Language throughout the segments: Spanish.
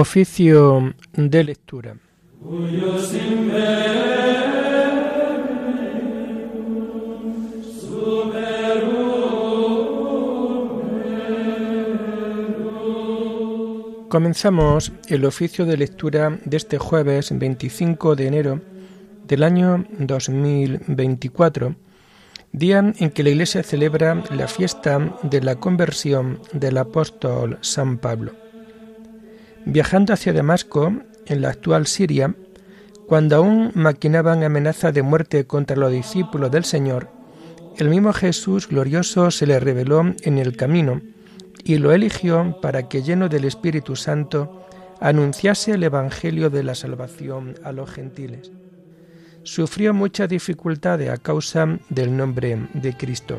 Oficio de lectura. Comenzamos el oficio de lectura de este jueves 25 de enero del año 2024, día en que la Iglesia celebra la fiesta de la conversión del apóstol San Pablo. Viajando hacia Damasco, en la actual Siria, cuando aún maquinaban amenaza de muerte contra los discípulos del Señor, el mismo Jesús glorioso se le reveló en el camino y lo eligió para que, lleno del Espíritu Santo, anunciase el Evangelio de la salvación a los gentiles. Sufrió muchas dificultades a causa del nombre de Cristo.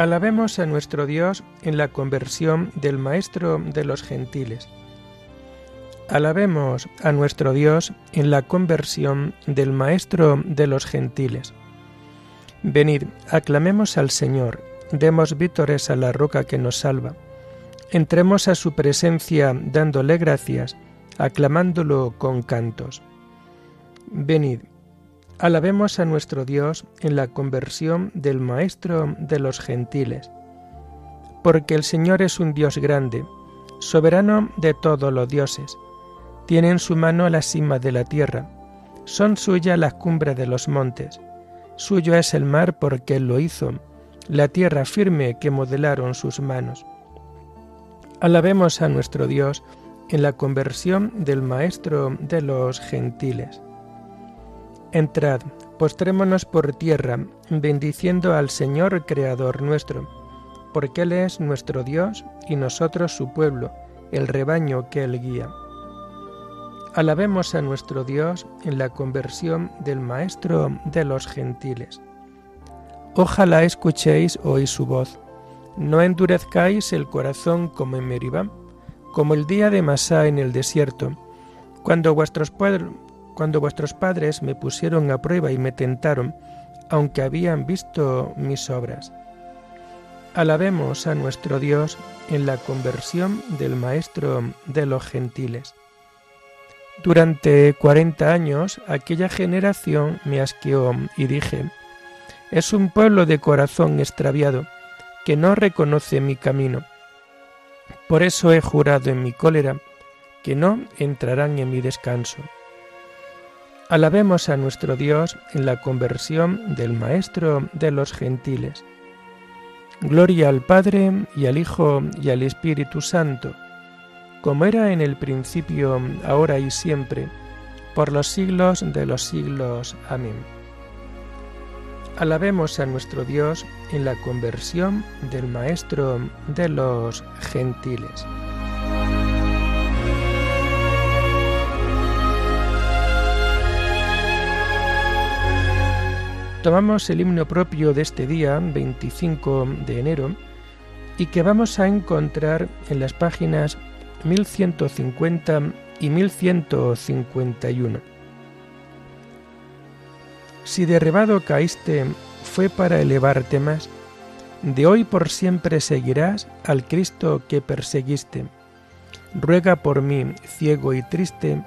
Alabemos a nuestro Dios en la conversión del Maestro de los gentiles. Alabemos a nuestro Dios en la conversión del Maestro de los gentiles. Venid, aclamemos al Señor, demos vítores a la roca que nos salva. Entremos a su presencia dándole gracias, aclamándolo con cantos. Venid, Alabemos a nuestro Dios en la conversión del Maestro de los gentiles, porque el Señor es un Dios grande, soberano de todos los dioses. Tiene en su mano la cima de la tierra, son suyas las cumbres de los montes. Suyo es el mar porque Él lo hizo, la tierra firme que modelaron sus manos. Alabemos a nuestro Dios en la conversión del Maestro de los gentiles. Entrad, postrémonos por tierra, bendiciendo al Señor Creador nuestro, porque Él es nuestro Dios y nosotros su pueblo, el rebaño que Él guía. Alabemos a nuestro Dios en la conversión del Maestro de los gentiles. Ojalá escuchéis hoy su voz. No endurezcáis el corazón como en Meribá, como el día de Masá en el desierto, cuando vuestros, cuando vuestros padres me pusieron a prueba y me tentaron, aunque habían visto mis obras. Alabemos a nuestro Dios en la conversión del Maestro de los gentiles. Durante cuarenta años aquella generación me asqueó y dije, es un pueblo de corazón extraviado, que no reconoce mi camino. Por eso he jurado en mi cólera que no entrarán en mi descanso. Alabemos a nuestro Dios en la conversión del Maestro de los gentiles. Gloria al Padre y al Hijo y al Espíritu Santo, como era en el principio, ahora y siempre, por los siglos de los siglos. Amén. Alabemos a nuestro Dios en la conversión del Maestro de los gentiles. Tomamos el himno propio de este día, 25 de enero, y que vamos a encontrar en las páginas 1150 y 1151. Si derribado caíste, fue para elevarte más. De hoy por siempre seguirás al Cristo que perseguiste. Ruega por mí, ciego y triste,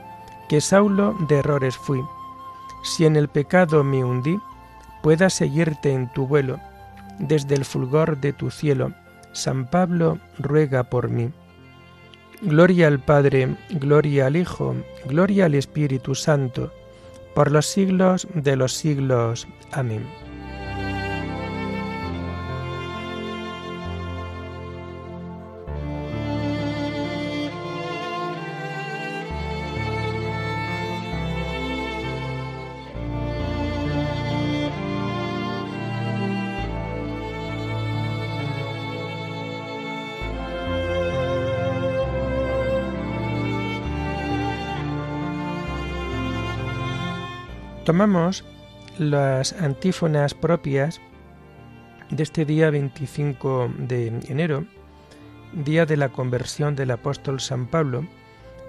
que Saulo de errores fui. Si en el pecado me hundí, pueda seguirte en tu vuelo, desde el fulgor de tu cielo. San Pablo ruega por mí. Gloria al Padre, gloria al Hijo, gloria al Espíritu Santo, por los siglos de los siglos. Amén. Tomamos las antífonas propias de este día 25 de enero, día de la conversión del apóstol San Pablo,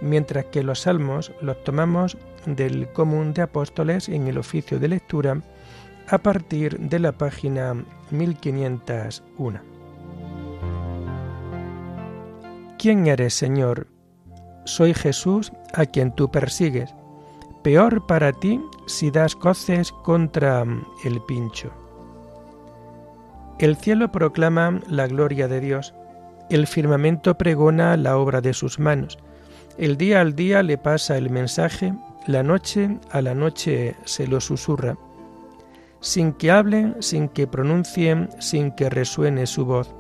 mientras que los salmos los tomamos del común de apóstoles en el oficio de lectura a partir de la página 1501. ¿Quién eres, Señor? Soy Jesús a quien tú persigues. Peor para ti si das coces contra el pincho. El cielo proclama la gloria de Dios, el firmamento pregona la obra de sus manos, el día al día le pasa el mensaje, la noche a la noche se lo susurra, sin que hable, sin que pronuncie, sin que resuene su voz.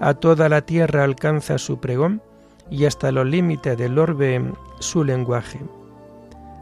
A toda la tierra alcanza su pregón y hasta los límites del orbe su lenguaje.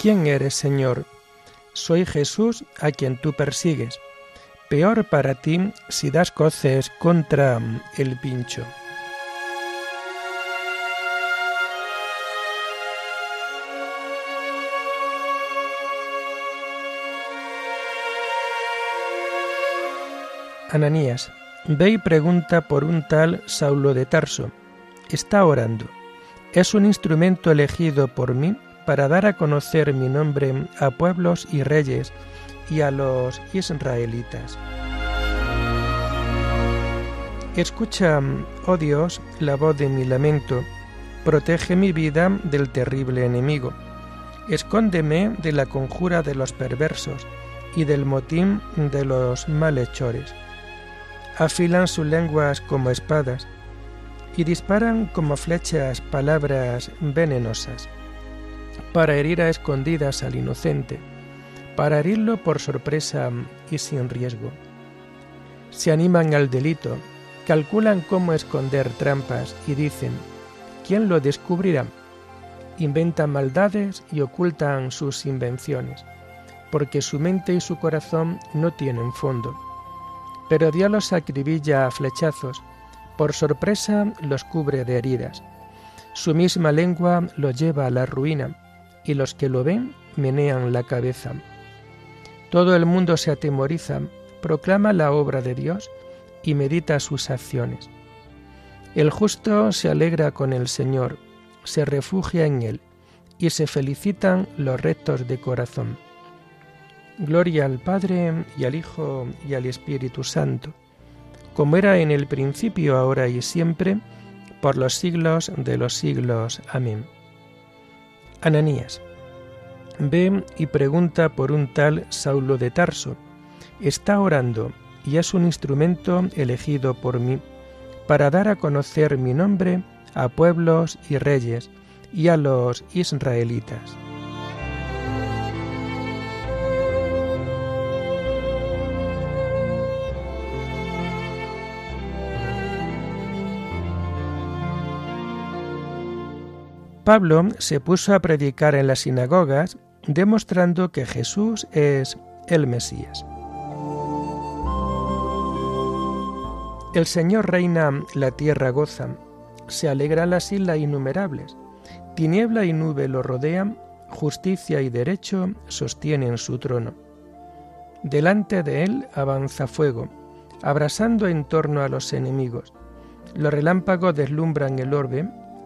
¿Quién eres, Señor? Soy Jesús a quien tú persigues. Peor para ti si das coces contra el pincho. Ananías, ve y pregunta por un tal Saulo de Tarso. Está orando. Es un instrumento elegido por mí para dar a conocer mi nombre a pueblos y reyes y a los israelitas. Escucha, oh Dios, la voz de mi lamento, protege mi vida del terrible enemigo, escóndeme de la conjura de los perversos y del motín de los malhechores. Afilan sus lenguas como espadas y disparan como flechas palabras venenosas, para herir a escondidas al inocente, para herirlo por sorpresa y sin riesgo. Se animan al delito, calculan cómo esconder trampas y dicen, ¿quién lo descubrirá? Inventan maldades y ocultan sus invenciones, porque su mente y su corazón no tienen fondo pero Dios los acribilla a flechazos, por sorpresa los cubre de heridas. Su misma lengua los lleva a la ruina, y los que lo ven menean la cabeza. Todo el mundo se atemoriza, proclama la obra de Dios y medita sus acciones. El justo se alegra con el Señor, se refugia en Él, y se felicitan los rectos de corazón. Gloria al Padre y al Hijo y al Espíritu Santo, como era en el principio, ahora y siempre, por los siglos de los siglos. Amén. Ananías, ve y pregunta por un tal Saulo de Tarso. Está orando y es un instrumento elegido por mí para dar a conocer mi nombre a pueblos y reyes y a los israelitas. Pablo se puso a predicar en las sinagogas demostrando que Jesús es el Mesías. El Señor reina, la tierra goza, se alegran las islas innumerables, tiniebla y nube lo rodean, justicia y derecho sostienen su trono. Delante de él avanza fuego, abrasando en torno a los enemigos. Los relámpagos deslumbran el orbe,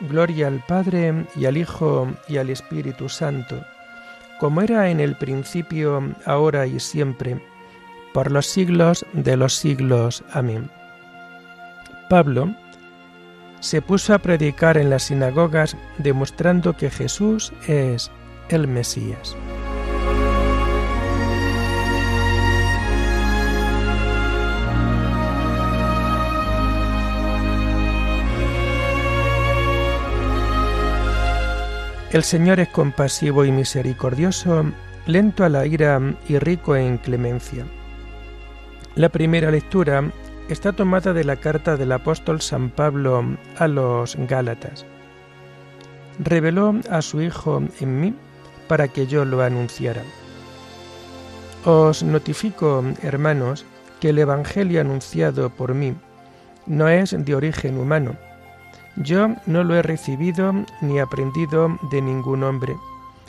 Gloria al Padre y al Hijo y al Espíritu Santo, como era en el principio, ahora y siempre, por los siglos de los siglos. Amén. Pablo se puso a predicar en las sinagogas demostrando que Jesús es el Mesías. El Señor es compasivo y misericordioso, lento a la ira y rico en clemencia. La primera lectura está tomada de la carta del apóstol San Pablo a los Gálatas. Reveló a su Hijo en mí para que yo lo anunciara. Os notifico, hermanos, que el Evangelio anunciado por mí no es de origen humano, yo no lo he recibido ni aprendido de ningún hombre,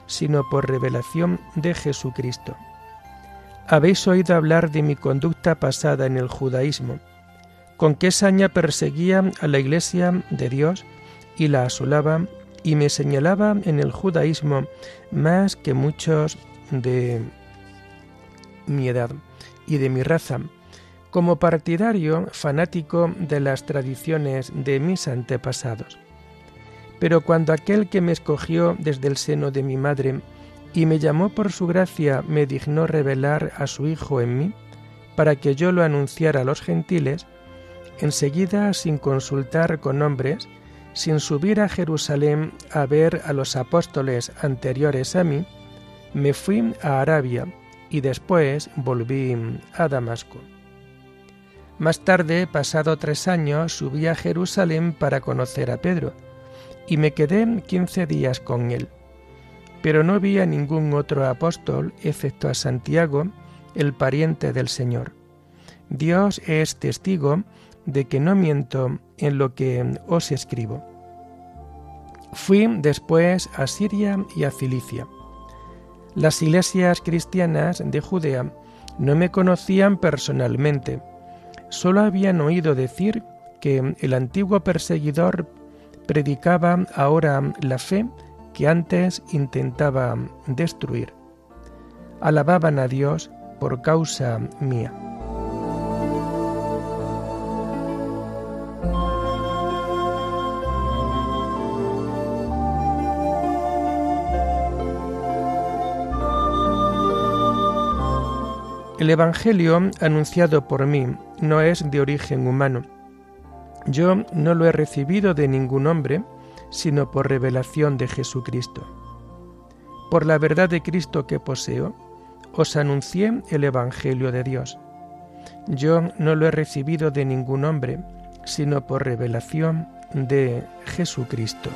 sino por revelación de Jesucristo. Habéis oído hablar de mi conducta pasada en el judaísmo, con qué saña perseguía a la iglesia de Dios y la asolaba y me señalaba en el judaísmo más que muchos de mi edad y de mi raza, como partidario fanático de las tradiciones de mis antepasados. Pero cuando aquel que me escogió desde el seno de mi madre y me llamó por su gracia me dignó revelar a su Hijo en mí, para que yo lo anunciara a los gentiles, enseguida, sin consultar con hombres, sin subir a Jerusalén a ver a los apóstoles anteriores a mí, me fui a Arabia y después volví a Damasco. Más tarde, pasado tres años, subí a Jerusalén para conocer a Pedro, y me quedé quince días con él. Pero no vi a ningún otro apóstol, excepto a Santiago, el pariente del Señor. Dios es testigo de que no miento en lo que os escribo. Fui después a Siria y a Cilicia. Las iglesias cristianas de Judea no me conocían personalmente, solo habían oído decir que el antiguo perseguidor predicaba ahora la fe que antes intentaba destruir. Alababan a Dios por causa mía. El Evangelio anunciado por mí no es de origen humano. Yo no lo he recibido de ningún hombre, sino por revelación de Jesucristo. Por la verdad de Cristo que poseo, os anuncié el Evangelio de Dios. Yo no lo he recibido de ningún hombre, sino por revelación de Jesucristo.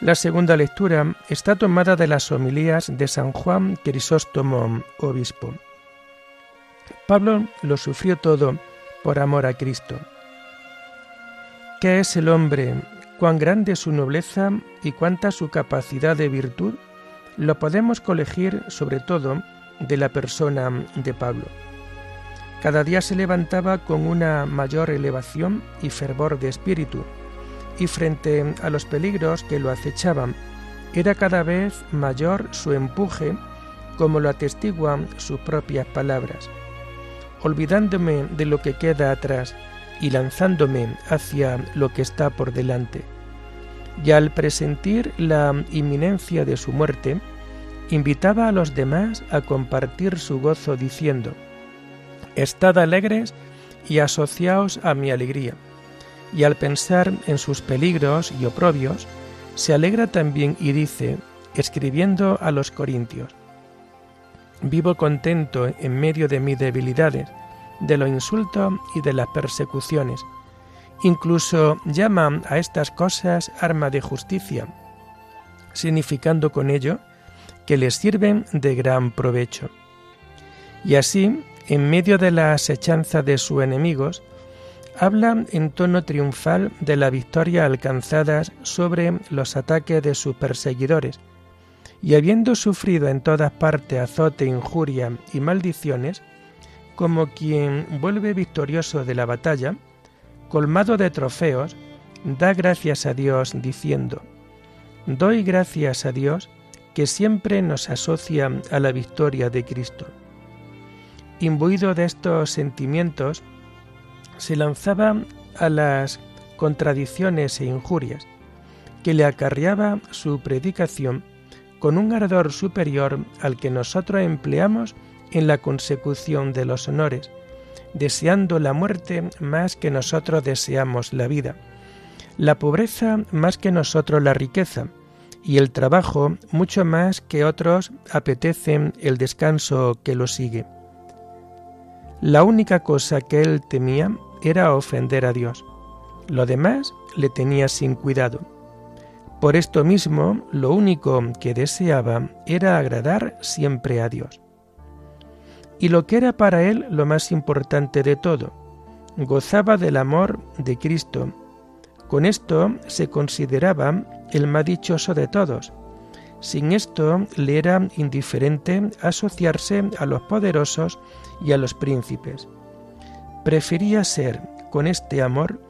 La segunda lectura está tomada de las homilías de San Juan Crisóstomo, obispo. Pablo lo sufrió todo por amor a Cristo. ¿Qué es el hombre? ¿Cuán grande es su nobleza y cuánta su capacidad de virtud? Lo podemos colegir sobre todo de la persona de Pablo. Cada día se levantaba con una mayor elevación y fervor de espíritu y frente a los peligros que lo acechaban, era cada vez mayor su empuje, como lo atestiguan sus propias palabras. Olvidándome de lo que queda atrás y lanzándome hacia lo que está por delante. Y al presentir la inminencia de su muerte, invitaba a los demás a compartir su gozo diciendo, Estad alegres y asociaos a mi alegría y al pensar en sus peligros y oprobios, se alegra también y dice, escribiendo a los Corintios, Vivo contento en medio de mis debilidades, de los insultos y de las persecuciones. Incluso llaman a estas cosas arma de justicia, significando con ello que les sirven de gran provecho. Y así, en medio de la asechanza de sus enemigos, habla en tono triunfal de la victoria alcanzada sobre los ataques de sus perseguidores, y habiendo sufrido en todas partes azote, injuria y maldiciones, como quien vuelve victorioso de la batalla, colmado de trofeos, da gracias a Dios diciendo, Doy gracias a Dios que siempre nos asocia a la victoria de Cristo. Imbuido de estos sentimientos, se lanzaba a las contradicciones e injurias que le acarreaba su predicación con un ardor superior al que nosotros empleamos en la consecución de los honores, deseando la muerte más que nosotros deseamos la vida, la pobreza más que nosotros la riqueza, y el trabajo mucho más que otros apetecen el descanso que lo sigue. La única cosa que él temía era ofender a Dios. Lo demás le tenía sin cuidado. Por esto mismo, lo único que deseaba era agradar siempre a Dios. Y lo que era para él lo más importante de todo, gozaba del amor de Cristo. Con esto se consideraba el más dichoso de todos. Sin esto le era indiferente asociarse a los poderosos y a los príncipes. Prefería ser, con este amor,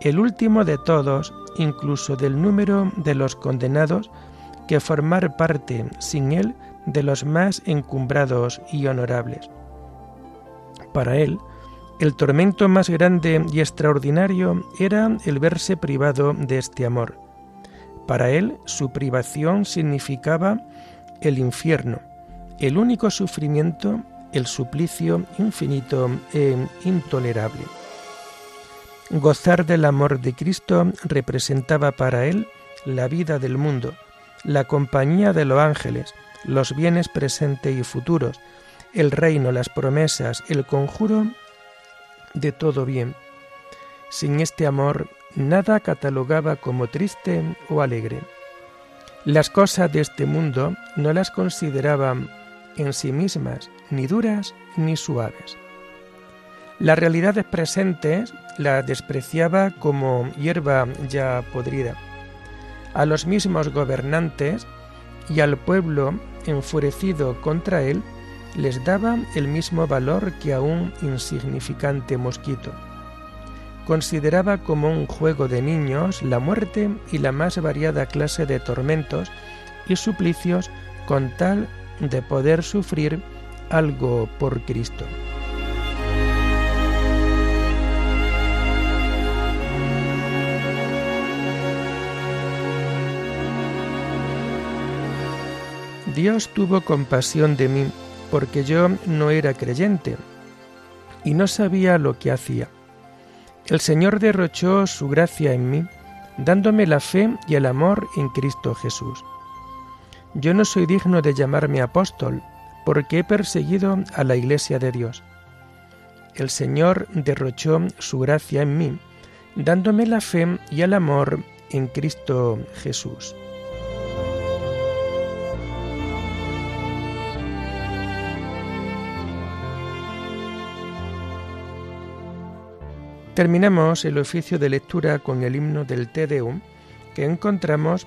el último de todos, incluso del número de los condenados, que formar parte sin él de los más encumbrados y honorables. Para él, el tormento más grande y extraordinario era el verse privado de este amor. Para él, su privación significaba el infierno, el único sufrimiento, el suplicio infinito e intolerable. Gozar del amor de Cristo representaba para él la vida del mundo, la compañía de los ángeles, los bienes presentes y futuros, el reino, las promesas, el conjuro de todo bien. Sin este amor, nada catalogaba como triste o alegre. Las cosas de este mundo no las consideraban en sí mismas ni duras ni suaves. Las realidades presentes la despreciaba como hierba ya podrida. A los mismos gobernantes y al pueblo enfurecido contra él les daba el mismo valor que a un insignificante mosquito. Consideraba como un juego de niños la muerte y la más variada clase de tormentos y suplicios con tal de poder sufrir algo por Cristo. Dios tuvo compasión de mí porque yo no era creyente y no sabía lo que hacía. El Señor derrochó su gracia en mí, dándome la fe y el amor en Cristo Jesús. Yo no soy digno de llamarme apóstol, porque he perseguido a la Iglesia de Dios. El Señor derrochó su gracia en mí, dándome la fe y el amor en Cristo Jesús. Terminamos el oficio de lectura con el himno del Te Deum que encontramos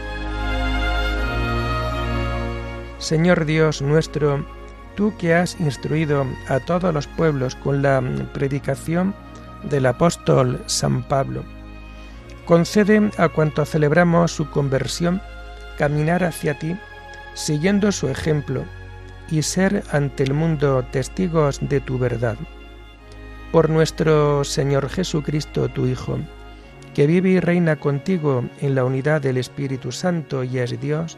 Señor Dios nuestro, tú que has instruido a todos los pueblos con la predicación del apóstol San Pablo, concede a cuanto celebramos su conversión caminar hacia ti, siguiendo su ejemplo, y ser ante el mundo testigos de tu verdad. Por nuestro Señor Jesucristo, tu Hijo, que vive y reina contigo en la unidad del Espíritu Santo y es Dios